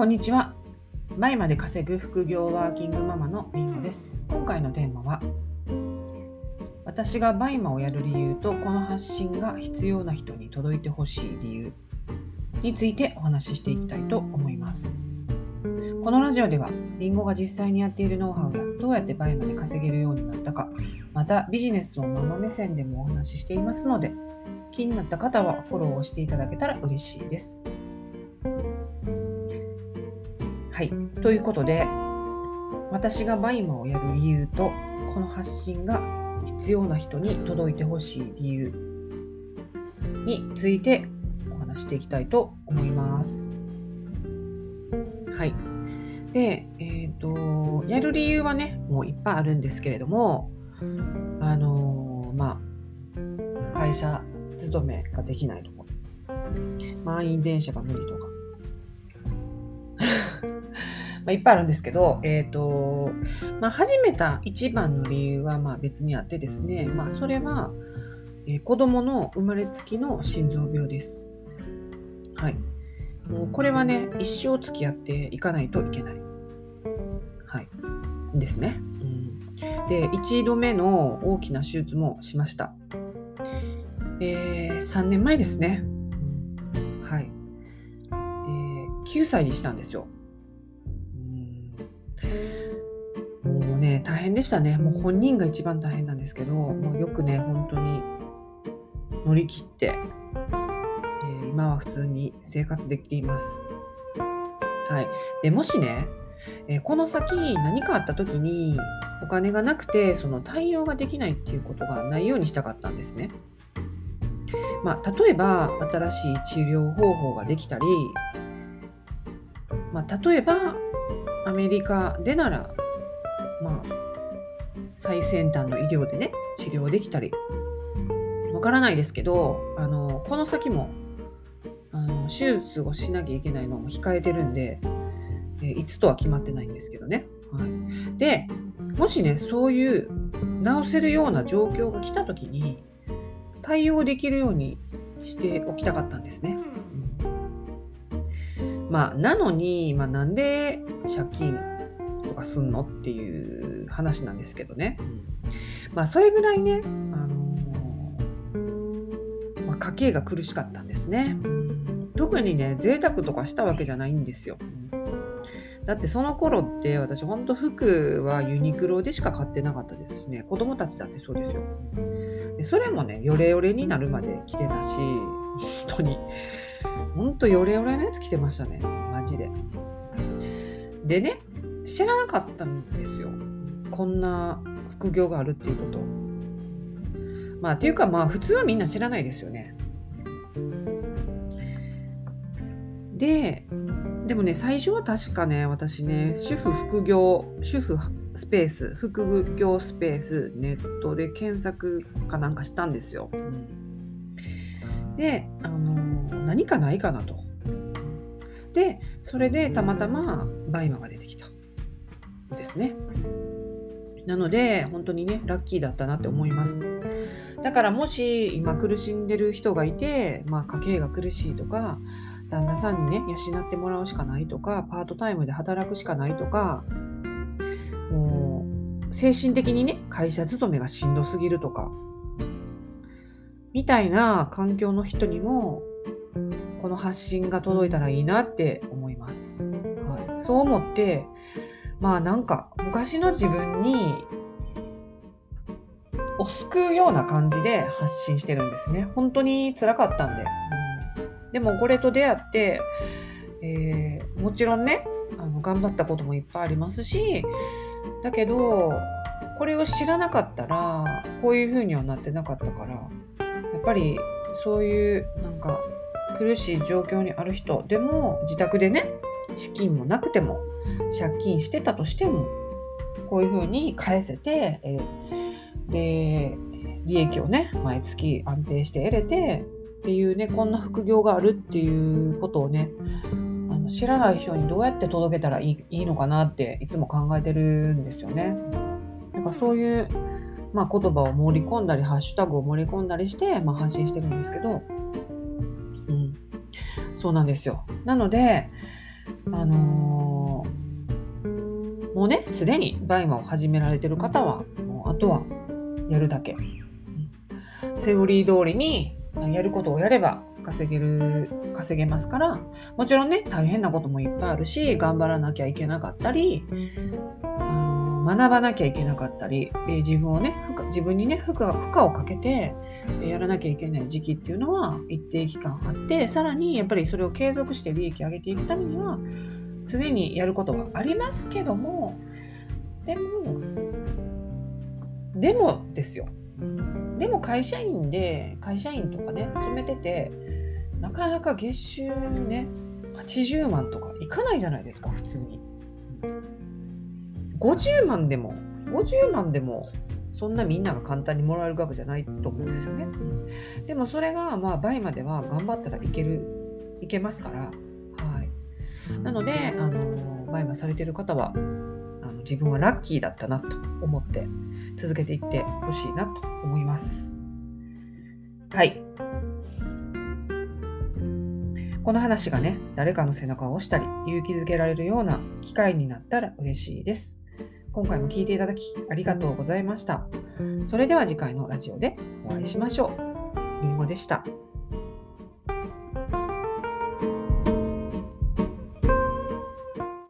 こんにちは。バイマで稼ぐ副業ワーキングママのりんごです。今回のテーマは、私がバイマをやる理由とこの発信が必要な人に届いてほしい理由についてお話ししていきたいと思います。このラジオでは、りんごが実際にやっているノウハウやどうやってバイマで稼げるようになったか、またビジネスをママ目線でもお話ししていますので、気になった方はフォローをしていただけたら嬉しいです。はい。ということで、私がバイマをやる理由と、この発信が必要な人に届いてほしい理由についてお話していきたいと思います。はい。で、えっ、と、やる理由はね、もういっぱいあるんですけれども、あのーまあ、会社勤めができないとこ満員電車が無理とかまあいっぱいあるんですけど、えっ、と、まあ、始めた一番の理由はまあ別にあってですね、まあ、それは、えー子供の生まれつきの心臓病です。はい。もうこれはね、一生付き合っていかないといけない。はい。ですね。うん、で、一度目の大きな手術もしました。えー、3年前ですね。はい。で、9歳にしたんですよ。大変でしたね。もう本人が一番大変なんですけど、もうよくね、本当に乗り切って、えー今は普通に生活できています。はい。で、もしね、えーこの先何かあった時にお金がなくてその対応ができないっていうことがないようにしたかったんですね。まあ、例えば新しい治療方法ができたり、まあ、例えばアメリカでなら、まあ、最先端の医療でね治療できたりわからないですけどあのこの先もあの手術をしなきゃいけないのも控えてるんで、えーいつとは決まってないんですけどね。はい、でもしねそういう治せるような状況が来た時に対応できるようにしておきたかったんですね。まあ、なのに、まあ、なんで借金とかすんの？っていう話なんですけどね。まあ、それぐらいね、あのーまあ、家計が苦しかったんですね。特にね、贅沢とかしたわけじゃないんですよ。だってその頃って私本当服はユニクロでしか買ってなかったですしね。子供たちだってそうですよ。でそれもねヨレヨレになるまで着てたし本当に。本当ヨレヨレのやつ着てましたね。マジで。でね知らなかったんですよこんな副業があるっていうことまあっていうかまあ普通はみんな知らないですよねででもね最初は確かね私ね主婦副業主婦スペース副業スペースネットで検索かなんかしたんですよ。で、あの何かないかなと。でそれでたまたまバイマが出てきたですね。なので本当にねラッキーだったなって思います。だからもし今苦しんでる人がいて、まあ、家計が苦しいとか旦那さんにね養ってもらうしかないとかパートタイムで働くしかないとかもう精神的にね会社勤めがしんどすぎるとかみたいな環境の人にもこの発信が届いたらいいなって思います。はい、そう思ってまあなんか昔の自分にを救うような感じで発信してるんですね。本当に辛かったんで。うん、でもこれと出会って、えーもちろんねあの頑張ったこともいっぱいありますしだけどこれを知らなかったらこういう風にはなってなかったからやっぱりそういうなんか苦しい状況にある人でも自宅でね資金もなくても借金してたとしてもこういう風に返せて、えで利益をね毎月安定して得れてっていうねこんな副業があるっていうことをねあの知らない人にどうやって届けたらいいいいのかなっていつも考えてるんですよね。なんかそういう、まあ、言葉を盛り込んだりハッシュタグを盛り込んだりして、まあ、発信してるんですけど、うん、そうなんですよ。なのであのー、もうねすでに BUYMA を始められてる方はもうあとはやるだけ、セオリー通りにやることをやれば稼げる稼げますからもちろんね大変なこともいっぱいあるし頑張らなきゃいけなかったり学ばなきゃいけなかったり、え自分をね自分にね負荷負荷をかけてやらなきゃいけない時期っていうのは一定期間あってさらにやっぱりそれを継続して利益を上げていくためには常にやることはありますけどもでもでもですよでも会社員で会社員とかね勤めててなかなか月収ね80万とかいかないじゃないですか普通に。50万でも50万でもそんなみんなが簡単にもらえる額じゃないと思うんですよね。でもそれがまあ倍までは頑張ったらいけるいけますから。はい、なのであの倍マされてる方はあの自分はラッキーだったなと思って続けていってほしいなと思います。はい。この話がね、誰かの背中を押したり、勇気づけられるような機会になったら嬉しいです。今回も聴いていただきありがとうございました。それでは次回のラジオでお会いしましょう。りんごでした。